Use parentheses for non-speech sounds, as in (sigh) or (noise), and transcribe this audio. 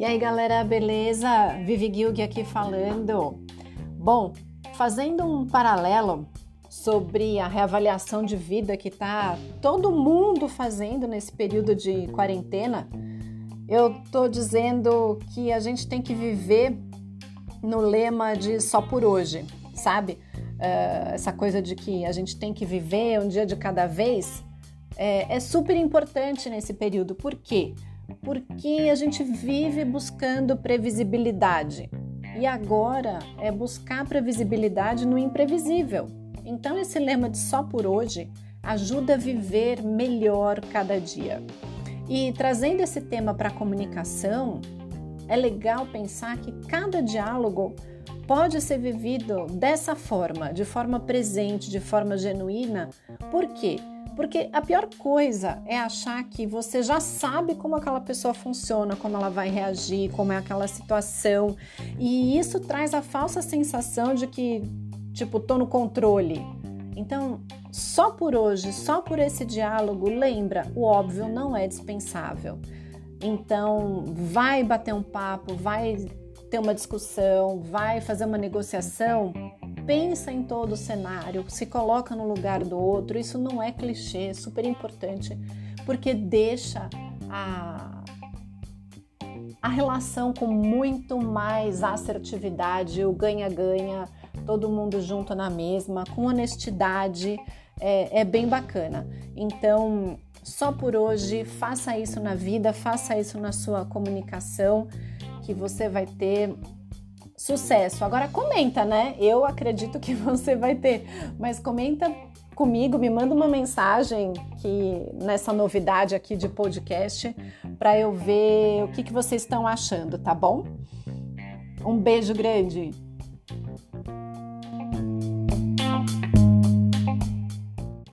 E aí, galera, beleza? Vivi Gilg aqui falando. Bom, fazendo um paralelo sobre a reavaliação de vida que tá todo mundo fazendo nesse período de quarentena, eu tô dizendo que a gente tem que viver no lema de só por hoje, sabe? Uh, essa coisa de que a gente tem que viver um dia de cada vez é, é super importante nesse período. Por quê? Porque porque a gente vive buscando previsibilidade. E agora é buscar previsibilidade no imprevisível. Então, esse lema de só por hoje ajuda a viver melhor cada dia. E trazendo esse tema para a comunicação, é legal pensar que cada diálogo pode ser vivido dessa forma, de forma presente, de forma genuína. Por quê? Porque a pior coisa é achar que você já sabe como aquela pessoa funciona, como ela vai reagir, como é aquela situação. E isso traz a falsa sensação de que, tipo, tô no controle. Então, só por hoje, só por esse diálogo, lembra, o óbvio não é dispensável. Então, vai bater um papo, vai ter uma discussão, vai fazer uma negociação pensa em todo o cenário, se coloca no lugar do outro. Isso não é clichê, é super importante, porque deixa a, a relação com muito mais assertividade, o ganha-ganha, todo mundo junto na mesma, com honestidade, é, é bem bacana. Então, só por hoje, faça isso na vida, faça isso na sua comunicação, que você vai ter sucesso. Agora comenta, né? Eu acredito que (laughs) você vai ter, mas comenta comigo, me manda uma mensagem que nessa novidade aqui de podcast para eu ver o que, que vocês estão achando, tá bom? Um beijo grande.